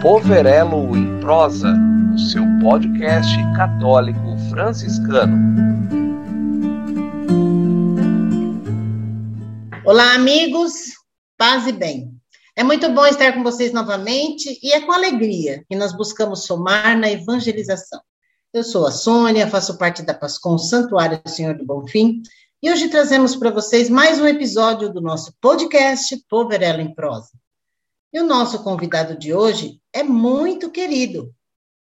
Poverelo em Prosa, o seu podcast católico franciscano. Olá, amigos, paz e bem. É muito bom estar com vocês novamente e é com alegria que nós buscamos somar na evangelização. Eu sou a Sônia, faço parte da Pascom Santuário do Senhor do Bonfim e hoje trazemos para vocês mais um episódio do nosso podcast Poverela em Prosa. E o nosso convidado de hoje é muito querido.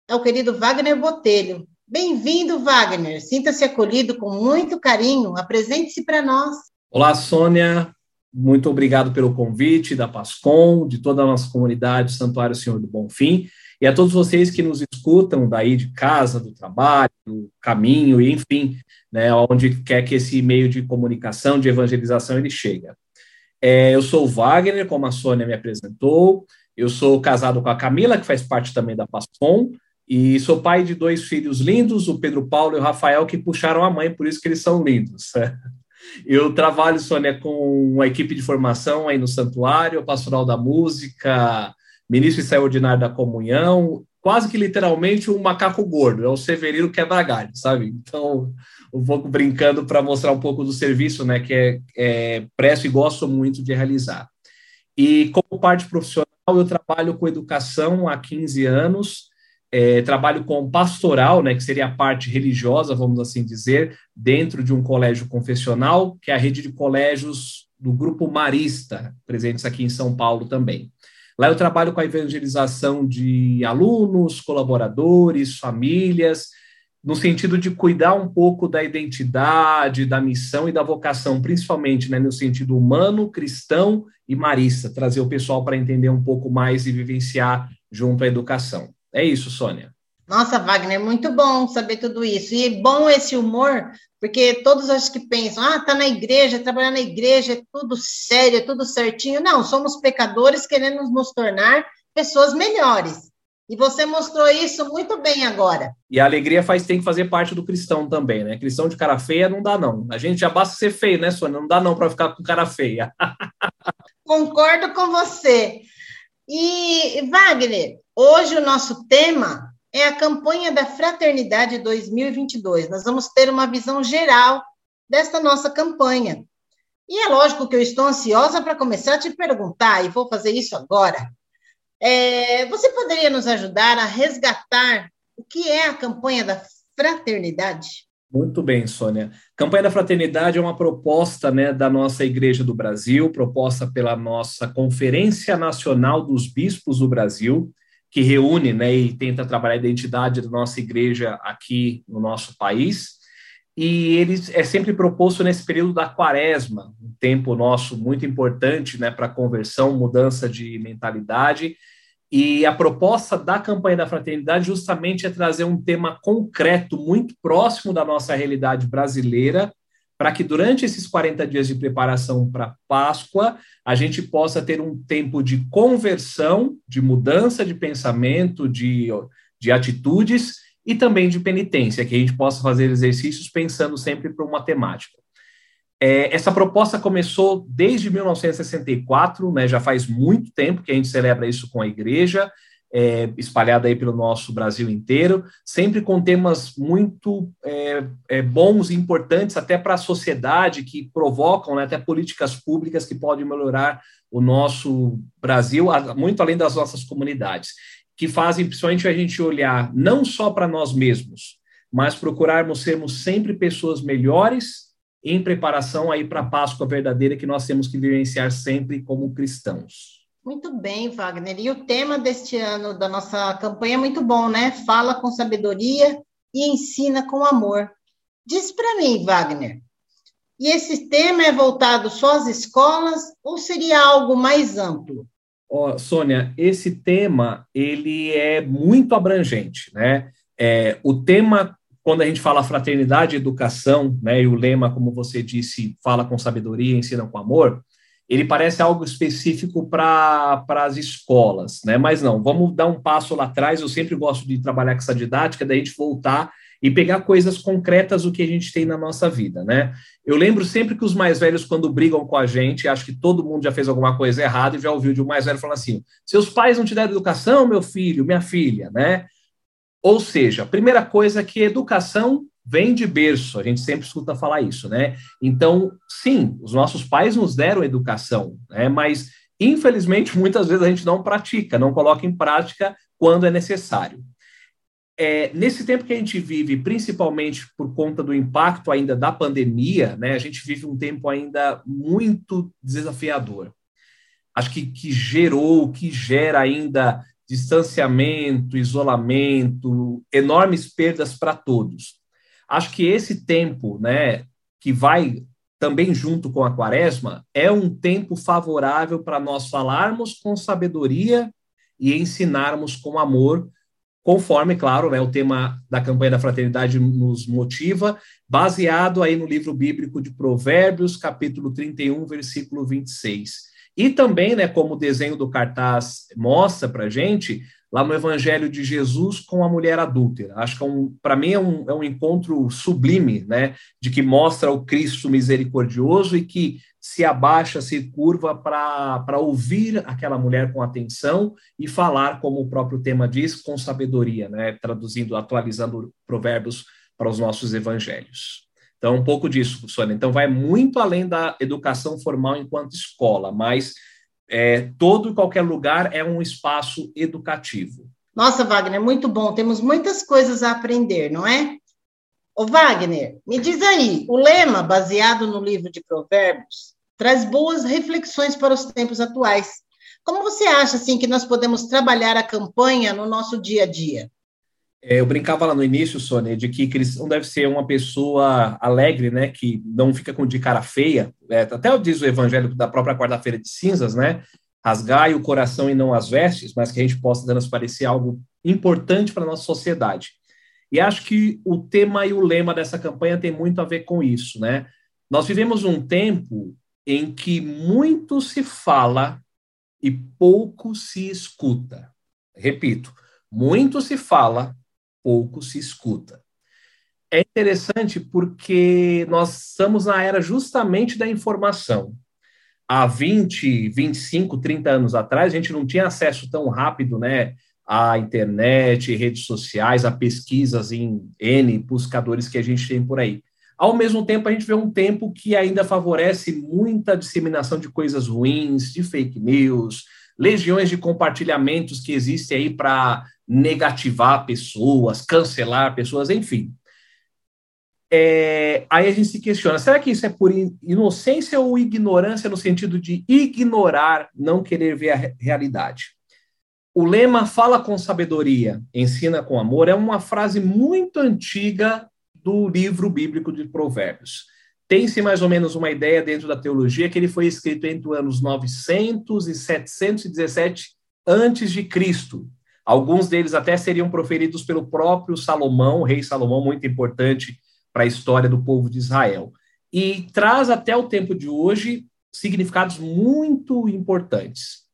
É o querido Wagner Botelho. Bem-vindo, Wagner. Sinta-se acolhido com muito carinho. Apresente-se para nós. Olá, Sônia. Muito obrigado pelo convite da Pascom, de toda a nossa comunidade Santuário Senhor do Bonfim, e a todos vocês que nos escutam daí de casa, do trabalho, do caminho, enfim, né, onde quer que esse meio de comunicação, de evangelização, ele chega. É, eu sou o Wagner, como a Sônia me apresentou. Eu sou casado com a Camila, que faz parte também da Pascom, e sou pai de dois filhos lindos, o Pedro Paulo e o Rafael, que puxaram a mãe, por isso que eles são lindos. Eu trabalho, Sônia, com uma equipe de formação aí no Santuário, Pastoral da Música, Ministro Extraordinário da Comunhão, quase que literalmente um macaco gordo, é o Severino quebra-galho, sabe? Então, um pouco brincando para mostrar um pouco do serviço, né, que é, é presto e gosto muito de realizar. E como parte profissional, eu trabalho com educação há 15 anos, é, trabalho com pastoral, né, que seria a parte religiosa, vamos assim dizer, dentro de um colégio confessional, que é a rede de colégios do Grupo Marista, presentes aqui em São Paulo também. Lá eu trabalho com a evangelização de alunos, colaboradores, famílias, no sentido de cuidar um pouco da identidade, da missão e da vocação, principalmente né, no sentido humano, cristão e marista, trazer o pessoal para entender um pouco mais e vivenciar junto à educação. É isso, Sônia. Nossa, Wagner, muito bom saber tudo isso. E bom esse humor, porque todos acho que pensam, ah, tá na igreja, trabalhar na igreja, é tudo sério, é tudo certinho. Não, somos pecadores querendo nos tornar pessoas melhores. E você mostrou isso muito bem agora. E a alegria faz tem que fazer parte do cristão também, né? Cristão de cara feia não dá não. A gente já basta ser feio, né, Sônia? Não dá não para ficar com cara feia. Concordo com você. E Wagner, hoje o nosso tema é a campanha da Fraternidade 2022. Nós vamos ter uma visão geral desta nossa campanha. E é lógico que eu estou ansiosa para começar a te perguntar, e vou fazer isso agora. É, você poderia nos ajudar a resgatar o que é a campanha da fraternidade? Muito bem, Sônia. Campanha da Fraternidade é uma proposta né, da nossa Igreja do Brasil, proposta pela nossa Conferência Nacional dos Bispos do Brasil, que reúne né, e tenta trabalhar a identidade da nossa igreja aqui no nosso país. E ele é sempre proposto nesse período da quaresma, um tempo nosso muito importante né, para conversão, mudança de mentalidade. E a proposta da campanha da fraternidade justamente é trazer um tema concreto, muito próximo da nossa realidade brasileira, para que durante esses 40 dias de preparação para Páscoa, a gente possa ter um tempo de conversão, de mudança de pensamento, de, de atitudes, e também de penitência, que a gente possa fazer exercícios pensando sempre para uma temática. É, essa proposta começou desde 1964, né, já faz muito tempo que a gente celebra isso com a igreja, é, espalhada aí pelo nosso Brasil inteiro, sempre com temas muito é, é, bons e importantes até para a sociedade, que provocam né, até políticas públicas que podem melhorar o nosso Brasil, muito além das nossas comunidades que fazem principalmente a gente olhar não só para nós mesmos, mas procurarmos sermos sempre pessoas melhores em preparação aí para a Páscoa verdadeira que nós temos que vivenciar sempre como cristãos. Muito bem, Wagner. E o tema deste ano da nossa campanha é muito bom, né? Fala com sabedoria e ensina com amor. Diz para mim, Wagner, e esse tema é voltado só às escolas ou seria algo mais amplo? Oh, Sônia, esse tema ele é muito abrangente, né? É, o tema quando a gente fala fraternidade e educação, né, e o lema, como você disse, fala com sabedoria, ensina com amor, ele parece algo específico para as escolas, né? Mas não, vamos dar um passo lá atrás. Eu sempre gosto de trabalhar com essa didática, da gente voltar e pegar coisas concretas do que a gente tem na nossa vida, né? Eu lembro sempre que os mais velhos, quando brigam com a gente, acho que todo mundo já fez alguma coisa errada e já ouviu de um mais velho falando assim: seus pais não te deram educação, meu filho, minha filha, né? Ou seja, a primeira coisa é que educação vem de berço, a gente sempre escuta falar isso, né? Então, sim, os nossos pais nos deram educação, né? Mas, infelizmente, muitas vezes a gente não pratica, não coloca em prática quando é necessário. É, nesse tempo que a gente vive, principalmente por conta do impacto ainda da pandemia, né? A gente vive um tempo ainda muito desafiador. Acho que, que gerou, que gera ainda distanciamento, isolamento, enormes perdas para todos. Acho que esse tempo, né, que vai também junto com a quaresma, é um tempo favorável para nós falarmos com sabedoria e ensinarmos com amor, conforme, claro, né, o tema da campanha da fraternidade nos motiva, baseado aí no livro bíblico de Provérbios, capítulo 31, versículo 26. E também, né, como o desenho do cartaz mostra para gente, lá no Evangelho de Jesus com a mulher adúltera. Acho que é um, para mim é um, é um encontro sublime, né, de que mostra o Cristo misericordioso e que se abaixa, se curva para ouvir aquela mulher com atenção e falar, como o próprio tema diz, com sabedoria, né, traduzindo, atualizando provérbios para os nossos evangelhos. Então, um pouco disso, Sônia. Então, vai muito além da educação formal enquanto escola, mas é, todo e qualquer lugar é um espaço educativo. Nossa, Wagner, muito bom. Temos muitas coisas a aprender, não é? Ô, Wagner, me diz aí, o lema, baseado no livro de Provérbios, traz boas reflexões para os tempos atuais. Como você acha, assim, que nós podemos trabalhar a campanha no nosso dia a dia? É, eu brincava lá no início, Sônia, de que cristão deve ser uma pessoa alegre, né, que não fica com de cara feia. É, até diz o evangelho da própria quarta-feira de cinzas, né? Rasgai o coração e não as vestes, mas que a gente possa transparecer algo importante para a nossa sociedade. E acho que o tema e o lema dessa campanha tem muito a ver com isso, né? Nós vivemos um tempo em que muito se fala e pouco se escuta. Repito, muito se fala pouco se escuta. É interessante porque nós estamos na era justamente da informação. Há 20, 25, 30 anos atrás, a gente não tinha acesso tão rápido, né, à internet, redes sociais, a pesquisas em N buscadores que a gente tem por aí. Ao mesmo tempo, a gente vê um tempo que ainda favorece muita disseminação de coisas ruins, de fake news, legiões de compartilhamentos que existem aí para negativar pessoas, cancelar pessoas, enfim. É, aí a gente se questiona: será que isso é por inocência ou ignorância, no sentido de ignorar, não querer ver a realidade? O lema fala com sabedoria, ensina com amor é uma frase muito antiga do livro bíblico de Provérbios. Tem-se mais ou menos uma ideia dentro da teologia que ele foi escrito entre os anos 900 e 717 antes de Cristo. Alguns deles até seriam proferidos pelo próprio Salomão, rei Salomão, muito importante para a história do povo de Israel. E traz até o tempo de hoje significados muito importantes.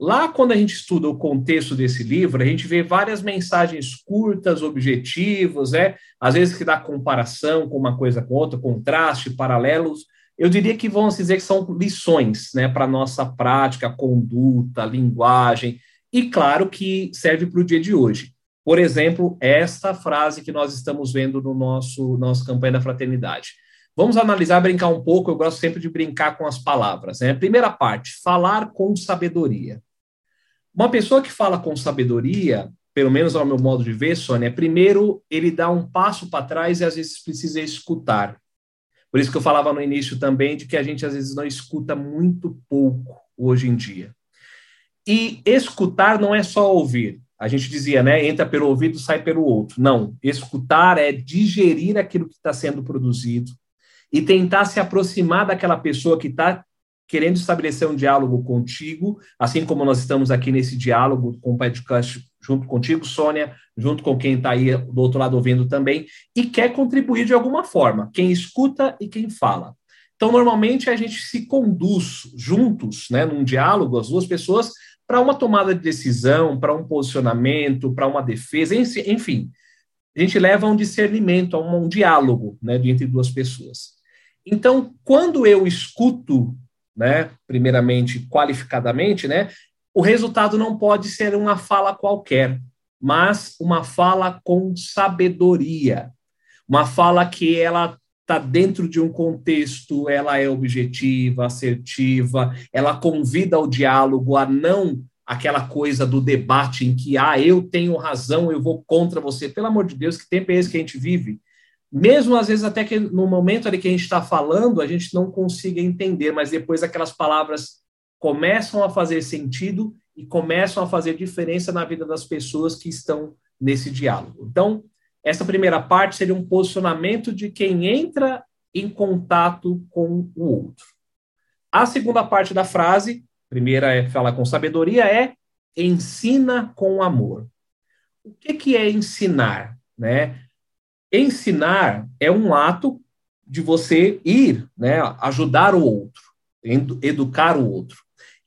Lá, quando a gente estuda o contexto desse livro, a gente vê várias mensagens curtas, objetivas, né? às vezes que dá comparação com uma coisa com outra, contraste, paralelos. Eu diria que vamos dizer que são lições né, para a nossa prática, conduta, linguagem, e claro que serve para o dia de hoje. Por exemplo, esta frase que nós estamos vendo no nosso nossa campanha da fraternidade. Vamos analisar, brincar um pouco. Eu gosto sempre de brincar com as palavras. Né? Primeira parte: falar com sabedoria. Uma pessoa que fala com sabedoria, pelo menos ao meu modo de ver, Sônia, primeiro ele dá um passo para trás e às vezes precisa escutar. Por isso que eu falava no início também de que a gente às vezes não escuta muito pouco hoje em dia. E escutar não é só ouvir. A gente dizia, né? Entra pelo ouvido, sai pelo outro. Não. Escutar é digerir aquilo que está sendo produzido e tentar se aproximar daquela pessoa que está querendo estabelecer um diálogo contigo, assim como nós estamos aqui nesse diálogo com o podcast junto contigo, Sônia, junto com quem está aí do outro lado ouvindo também, e quer contribuir de alguma forma, quem escuta e quem fala. Então, normalmente, a gente se conduz juntos, né, num diálogo, as duas pessoas, para uma tomada de decisão, para um posicionamento, para uma defesa, enfim. a gente leva a um discernimento, a um, um diálogo né, entre duas pessoas. Então, quando eu escuto, né, primeiramente, qualificadamente, né, o resultado não pode ser uma fala qualquer, mas uma fala com sabedoria, uma fala que ela está dentro de um contexto, ela é objetiva, assertiva, ela convida ao diálogo, a não aquela coisa do debate em que, ah, eu tenho razão, eu vou contra você. Pelo amor de Deus, que tempo é esse que a gente vive? Mesmo às vezes até que no momento ali que a gente está falando, a gente não consiga entender, mas depois aquelas palavras começam a fazer sentido e começam a fazer diferença na vida das pessoas que estão nesse diálogo. Então, essa primeira parte seria um posicionamento de quem entra em contato com o outro. A segunda parte da frase primeira é falar com sabedoria, é ensina com amor. O que, que é ensinar? Né? Ensinar é um ato de você ir, né, ajudar o outro, educar o outro.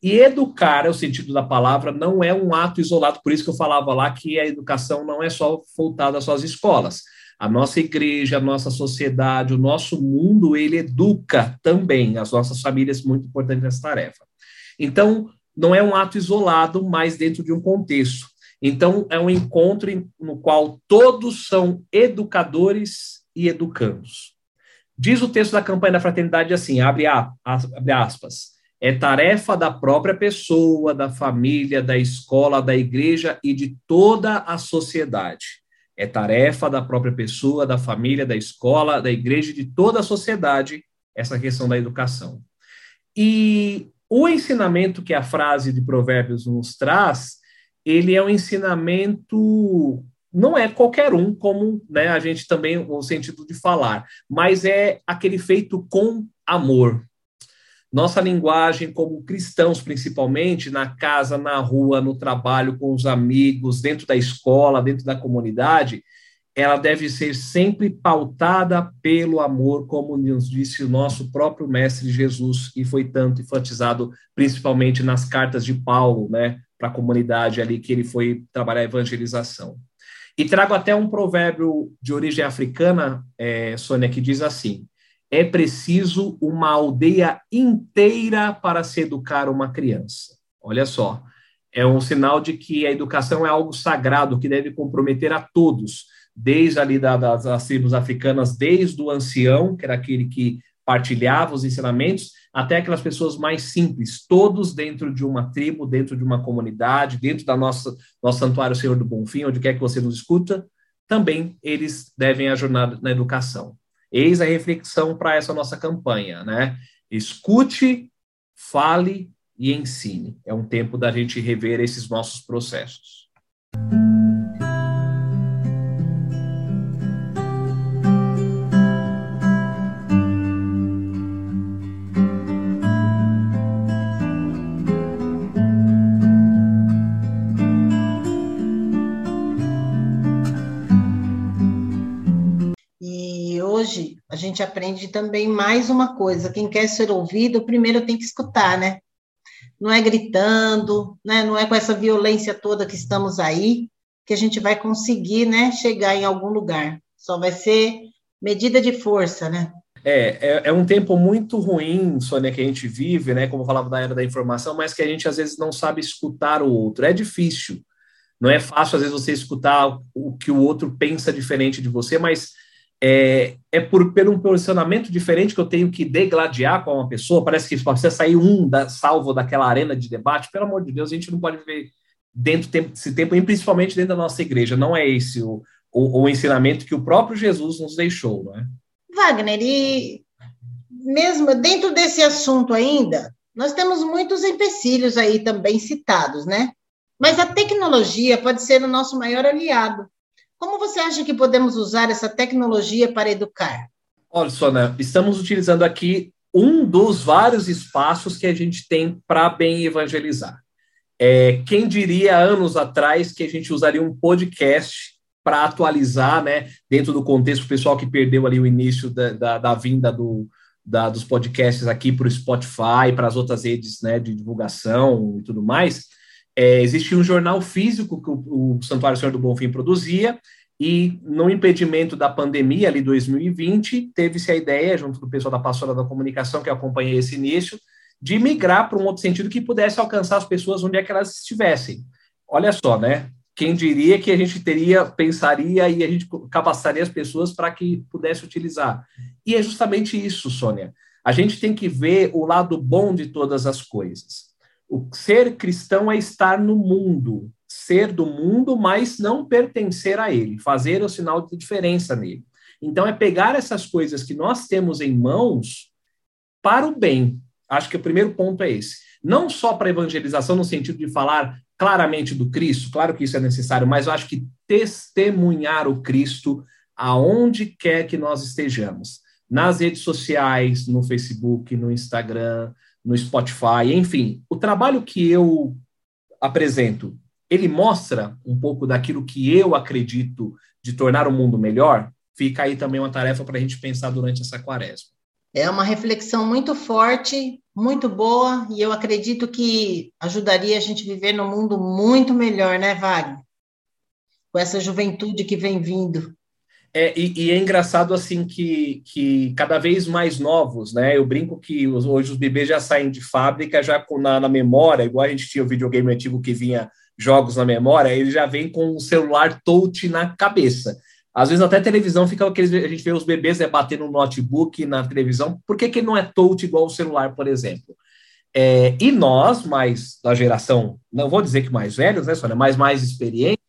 E educar, é o sentido da palavra, não é um ato isolado, por isso que eu falava lá que a educação não é só voltada às escolas. A nossa igreja, a nossa sociedade, o nosso mundo, ele educa também as nossas famílias, muito importante nessa tarefa. Então, não é um ato isolado, mas dentro de um contexto. Então, é um encontro no qual todos são educadores e educandos. Diz o texto da campanha da fraternidade assim: abre, abre aspas. É tarefa da própria pessoa, da família, da escola, da igreja e de toda a sociedade. É tarefa da própria pessoa, da família, da escola, da igreja e de toda a sociedade essa questão da educação. E o ensinamento que a frase de Provérbios nos traz, ele é um ensinamento não é qualquer um, como né, a gente também, o sentido de falar, mas é aquele feito com amor. Nossa linguagem, como cristãos, principalmente, na casa, na rua, no trabalho, com os amigos, dentro da escola, dentro da comunidade, ela deve ser sempre pautada pelo amor, como nos disse o nosso próprio mestre Jesus, e foi tanto enfatizado principalmente nas cartas de Paulo, né, para a comunidade ali que ele foi trabalhar a evangelização. E trago até um provérbio de origem africana, é, Sônia, que diz assim: é preciso uma aldeia inteira para se educar uma criança. Olha só, é um sinal de que a educação é algo sagrado que deve comprometer a todos desde ali da, das, das tribos africanas, desde o ancião, que era aquele que partilhava os ensinamentos, até aquelas pessoas mais simples, todos dentro de uma tribo, dentro de uma comunidade, dentro da nossa nosso santuário Senhor do Bonfim, onde quer que você nos escuta, também eles devem ajudar na educação. Eis a reflexão para essa nossa campanha, né? Escute, fale e ensine. É um tempo da gente rever esses nossos processos. Gente aprende também mais uma coisa: quem quer ser ouvido, primeiro tem que escutar, né? Não é gritando, né? não é com essa violência toda que estamos aí que a gente vai conseguir né, chegar em algum lugar. Só vai ser medida de força, né? É, é, é, um tempo muito ruim, Sônia, que a gente vive, né? Como eu falava da era da informação, mas que a gente às vezes não sabe escutar o outro. É difícil. Não é fácil, às vezes, você escutar o que o outro pensa diferente de você, mas é, é por, por um posicionamento diferente que eu tenho que degladiar com uma pessoa. Parece que precisa sair um da, salvo daquela arena de debate. Pelo amor de Deus, a gente não pode viver dentro desse tempo, e principalmente dentro da nossa igreja. Não é esse o, o, o ensinamento que o próprio Jesus nos deixou, não é? Wagner, e mesmo dentro desse assunto ainda, nós temos muitos empecilhos aí também citados, né? Mas a tecnologia pode ser o nosso maior aliado. Como você acha que podemos usar essa tecnologia para educar? Olha, Sônia, estamos utilizando aqui um dos vários espaços que a gente tem para bem evangelizar. É, quem diria anos atrás que a gente usaria um podcast para atualizar, né, dentro do contexto pessoal que perdeu ali o início da, da, da vinda do, da, dos podcasts aqui para o Spotify, para as outras redes né, de divulgação e tudo mais. É, existia um jornal físico que o, o Santuário Senhor do Bonfim produzia, E no impedimento da pandemia, ali 2020, teve-se a ideia, junto do pessoal da Pastora da Comunicação, que acompanhei esse início, de migrar para um outro sentido que pudesse alcançar as pessoas onde é que elas estivessem. Olha só, né? Quem diria que a gente teria, pensaria e a gente capacitaria as pessoas para que pudesse utilizar. E é justamente isso, Sônia. A gente tem que ver o lado bom de todas as coisas. O ser cristão é estar no mundo, ser do mundo, mas não pertencer a ele, fazer o sinal de diferença nele. Então, é pegar essas coisas que nós temos em mãos para o bem. Acho que o primeiro ponto é esse. Não só para evangelização, no sentido de falar claramente do Cristo, claro que isso é necessário, mas eu acho que testemunhar o Cristo aonde quer que nós estejamos nas redes sociais, no Facebook, no Instagram, no Spotify, enfim, o trabalho que eu apresento, ele mostra um pouco daquilo que eu acredito de tornar o mundo melhor? Fica aí também uma tarefa para a gente pensar durante essa quaresma. É uma reflexão muito forte, muito boa, e eu acredito que ajudaria a gente viver num mundo muito melhor, né, Wagner? Com essa juventude que vem vindo. É, e, e, é engraçado assim que, que cada vez mais novos, né? Eu brinco que os, hoje os bebês já saem de fábrica já com, na, na, memória, igual a gente tinha o videogame antigo que vinha jogos na memória, ele já vem com o celular touch na cabeça. Às vezes até televisão fica aqueles. A gente vê os bebês né, batendo no notebook, na televisão. Por que, que não é touch igual o celular, por exemplo? É, e nós, mais da geração, não vou dizer que mais velhos, né, Sônia, mas mais experientes,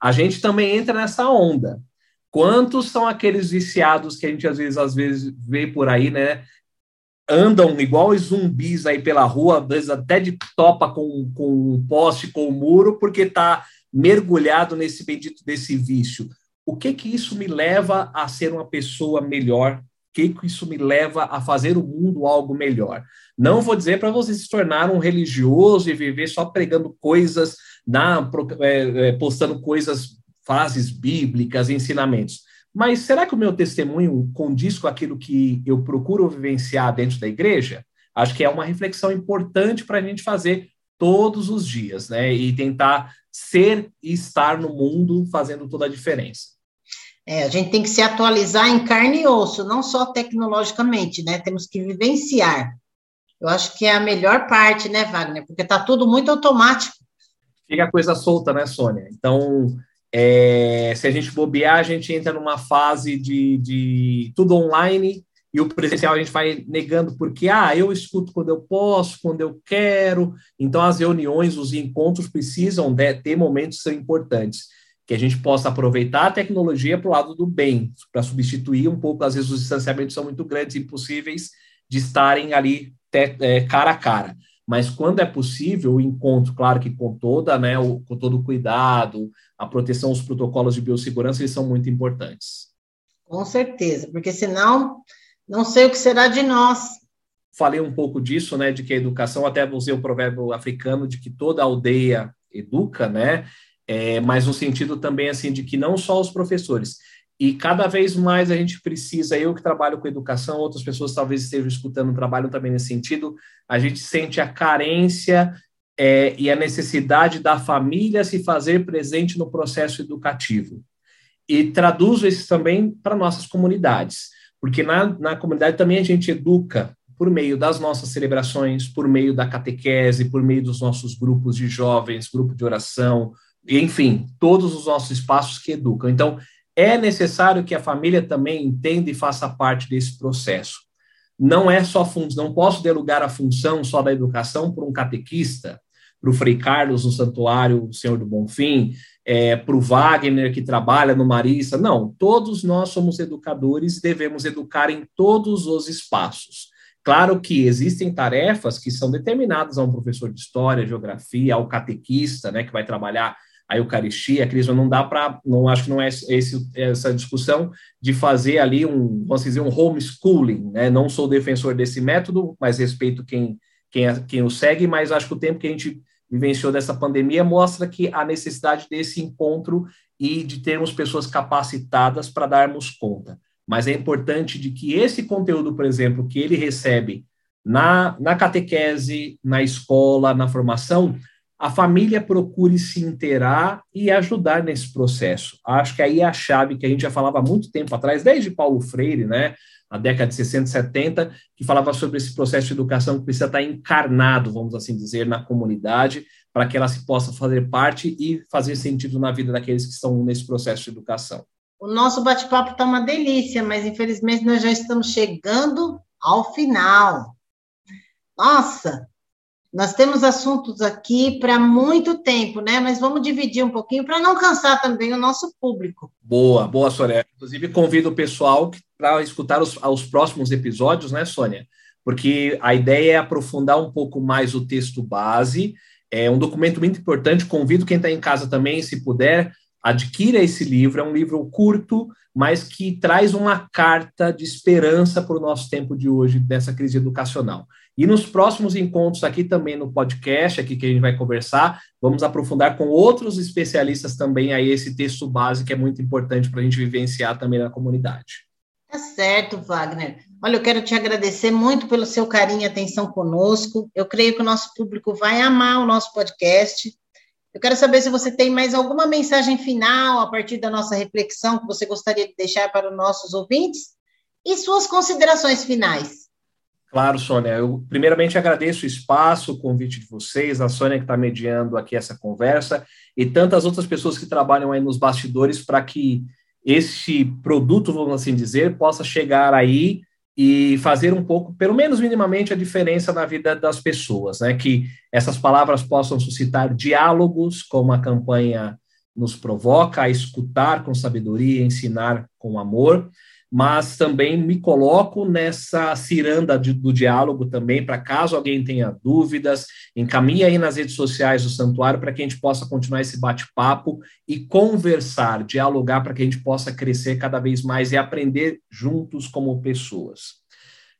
a gente também entra nessa onda. Quantos são aqueles viciados que a gente às vezes, às vezes vê por aí, né? Andam igual os zumbis aí pela rua, às vezes até de topa com, com um poste, com um muro, porque está mergulhado nesse bendito desse vício. O que que isso me leva a ser uma pessoa melhor? O que que isso me leva a fazer o mundo algo melhor? Não vou dizer para você se tornar um religioso e viver só pregando coisas, na, é, é, postando coisas frases bíblicas, ensinamentos. Mas será que o meu testemunho condiz com aquilo que eu procuro vivenciar dentro da igreja? Acho que é uma reflexão importante para a gente fazer todos os dias, né? E tentar ser e estar no mundo fazendo toda a diferença. É, a gente tem que se atualizar em carne e osso, não só tecnologicamente, né? Temos que vivenciar. Eu acho que é a melhor parte, né, Wagner? Porque está tudo muito automático. Fica a coisa solta, né, Sônia? Então, é, se a gente bobear, a gente entra numa fase de, de tudo online e o presencial a gente vai negando porque, ah, eu escuto quando eu posso, quando eu quero. Então, as reuniões, os encontros precisam de, ter momentos que são importantes. Que a gente possa aproveitar a tecnologia para o lado do bem, para substituir um pouco, às vezes os distanciamentos são muito grandes impossíveis de estarem ali te, é, cara a cara. Mas quando é possível, o encontro, claro que com toda, né, o, com todo o cuidado, a proteção, os protocolos de biossegurança, eles são muito importantes. Com certeza, porque senão não sei o que será de nós. Falei um pouco disso, né, de que a educação, até usei o provérbio africano de que toda aldeia educa, né, é, mas no sentido também, assim, de que não só os professores, e cada vez mais a gente precisa, eu que trabalho com educação, outras pessoas talvez estejam escutando, trabalham também nesse sentido, a gente sente a carência é, e a necessidade da família se fazer presente no processo educativo. E traduzo isso também para nossas comunidades, porque na, na comunidade também a gente educa por meio das nossas celebrações, por meio da catequese, por meio dos nossos grupos de jovens, grupo de oração, enfim, todos os nossos espaços que educam. Então, é necessário que a família também entenda e faça parte desse processo. Não é só função, não posso delugar a função só da educação por um catequista, para o Frei Carlos no Santuário Senhor do Bonfim, é, para o Wagner que trabalha no Marista. Não, todos nós somos educadores e devemos educar em todos os espaços. Claro que existem tarefas que são determinadas a um professor de história, geografia, ao catequista, né, que vai trabalhar a Eucaristia, a Crisma, não dá para, não acho que não é esse, essa discussão de fazer ali um, vamos dizer, um homeschooling, né? Não sou defensor desse método, mas respeito quem, quem, quem o segue, mas acho que o tempo que a gente vivenciou dessa pandemia mostra que a necessidade desse encontro e de termos pessoas capacitadas para darmos conta. Mas é importante de que esse conteúdo, por exemplo, que ele recebe na, na catequese, na escola, na formação, a família procure se inteirar e ajudar nesse processo. Acho que aí é a chave que a gente já falava há muito tempo atrás, desde Paulo Freire, né, na década de 60 e 70, que falava sobre esse processo de educação que precisa estar encarnado, vamos assim dizer, na comunidade, para que ela se possa fazer parte e fazer sentido na vida daqueles que estão nesse processo de educação. O nosso bate-papo está uma delícia, mas infelizmente nós já estamos chegando ao final. Nossa, nós temos assuntos aqui para muito tempo, né? Mas vamos dividir um pouquinho para não cansar também o nosso público. Boa, boa, Sônia. Inclusive, convido o pessoal para escutar os, os próximos episódios, né, Sônia? Porque a ideia é aprofundar um pouco mais o texto base. É um documento muito importante. Convido quem está em casa também, se puder, adquira esse livro. É um livro curto, mas que traz uma carta de esperança para o nosso tempo de hoje, dessa crise educacional. E nos próximos encontros aqui também no podcast, aqui que a gente vai conversar, vamos aprofundar com outros especialistas também aí esse texto base que é muito importante para a gente vivenciar também na comunidade. Tá certo, Wagner. Olha, eu quero te agradecer muito pelo seu carinho e atenção conosco. Eu creio que o nosso público vai amar o nosso podcast. Eu quero saber se você tem mais alguma mensagem final a partir da nossa reflexão que você gostaria de deixar para os nossos ouvintes e suas considerações finais. Claro, Sônia. Eu primeiramente agradeço o espaço, o convite de vocês, a Sônia que está mediando aqui essa conversa e tantas outras pessoas que trabalham aí nos bastidores para que esse produto, vamos assim dizer, possa chegar aí e fazer um pouco, pelo menos minimamente, a diferença na vida das pessoas, né? Que essas palavras possam suscitar diálogos, como a campanha nos provoca, a escutar com sabedoria, ensinar com amor, mas também me coloco nessa ciranda de, do diálogo também, para caso alguém tenha dúvidas, encaminhe aí nas redes sociais do Santuário para que a gente possa continuar esse bate-papo e conversar, dialogar para que a gente possa crescer cada vez mais e aprender juntos como pessoas.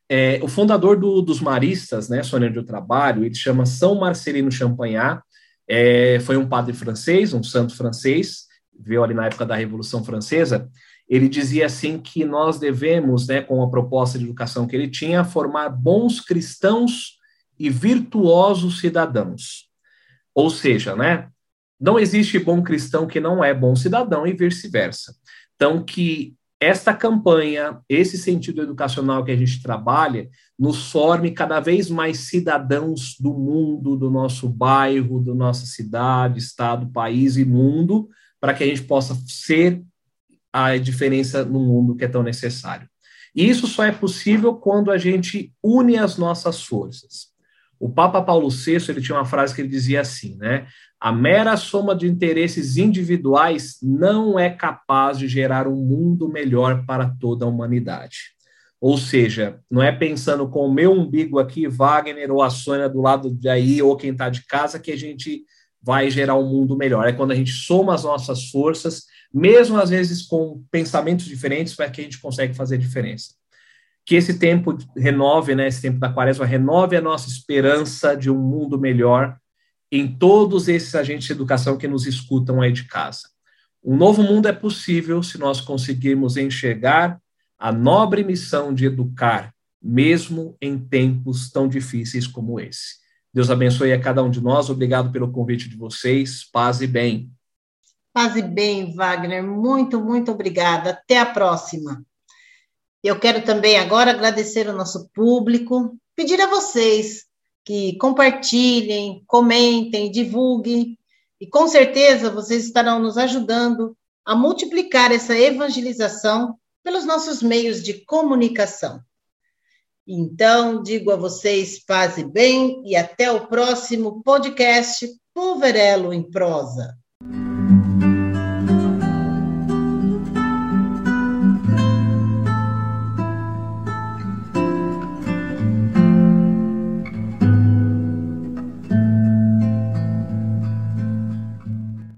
É, o fundador do, dos Maristas, né, Sônia de Trabalho, ele chama São Marcelino Champagnat, é, foi um padre francês, um santo francês, veio ali na época da Revolução Francesa, ele dizia assim que nós devemos, né, com a proposta de educação que ele tinha, formar bons cristãos e virtuosos cidadãos. Ou seja, né, não existe bom cristão que não é bom cidadão e vice-versa. Então, que esta campanha, esse sentido educacional que a gente trabalha, nos forme cada vez mais cidadãos do mundo, do nosso bairro, da nossa cidade, estado, país e mundo, para que a gente possa ser a diferença no mundo que é tão necessário. E isso só é possível quando a gente une as nossas forças. O Papa Paulo VI ele tinha uma frase que ele dizia assim, né? A mera soma de interesses individuais não é capaz de gerar um mundo melhor para toda a humanidade. Ou seja, não é pensando com o meu umbigo aqui, Wagner ou a Sônia do lado de aí, ou quem está de casa, que a gente vai gerar um mundo melhor. É quando a gente soma as nossas forças mesmo às vezes com pensamentos diferentes, para que a gente consegue fazer diferença. Que esse tempo renove, né, esse tempo da quaresma, renove a nossa esperança de um mundo melhor em todos esses agentes de educação que nos escutam aí de casa. Um novo mundo é possível se nós conseguirmos enxergar a nobre missão de educar, mesmo em tempos tão difíceis como esse. Deus abençoe a cada um de nós. Obrigado pelo convite de vocês. Paz e bem. Paz e bem, Wagner. Muito, muito obrigada. Até a próxima. Eu quero também agora agradecer ao nosso público, pedir a vocês que compartilhem, comentem, divulguem, e com certeza vocês estarão nos ajudando a multiplicar essa evangelização pelos nossos meios de comunicação. Então, digo a vocês paz e bem, e até o próximo podcast Poverelo em Prosa.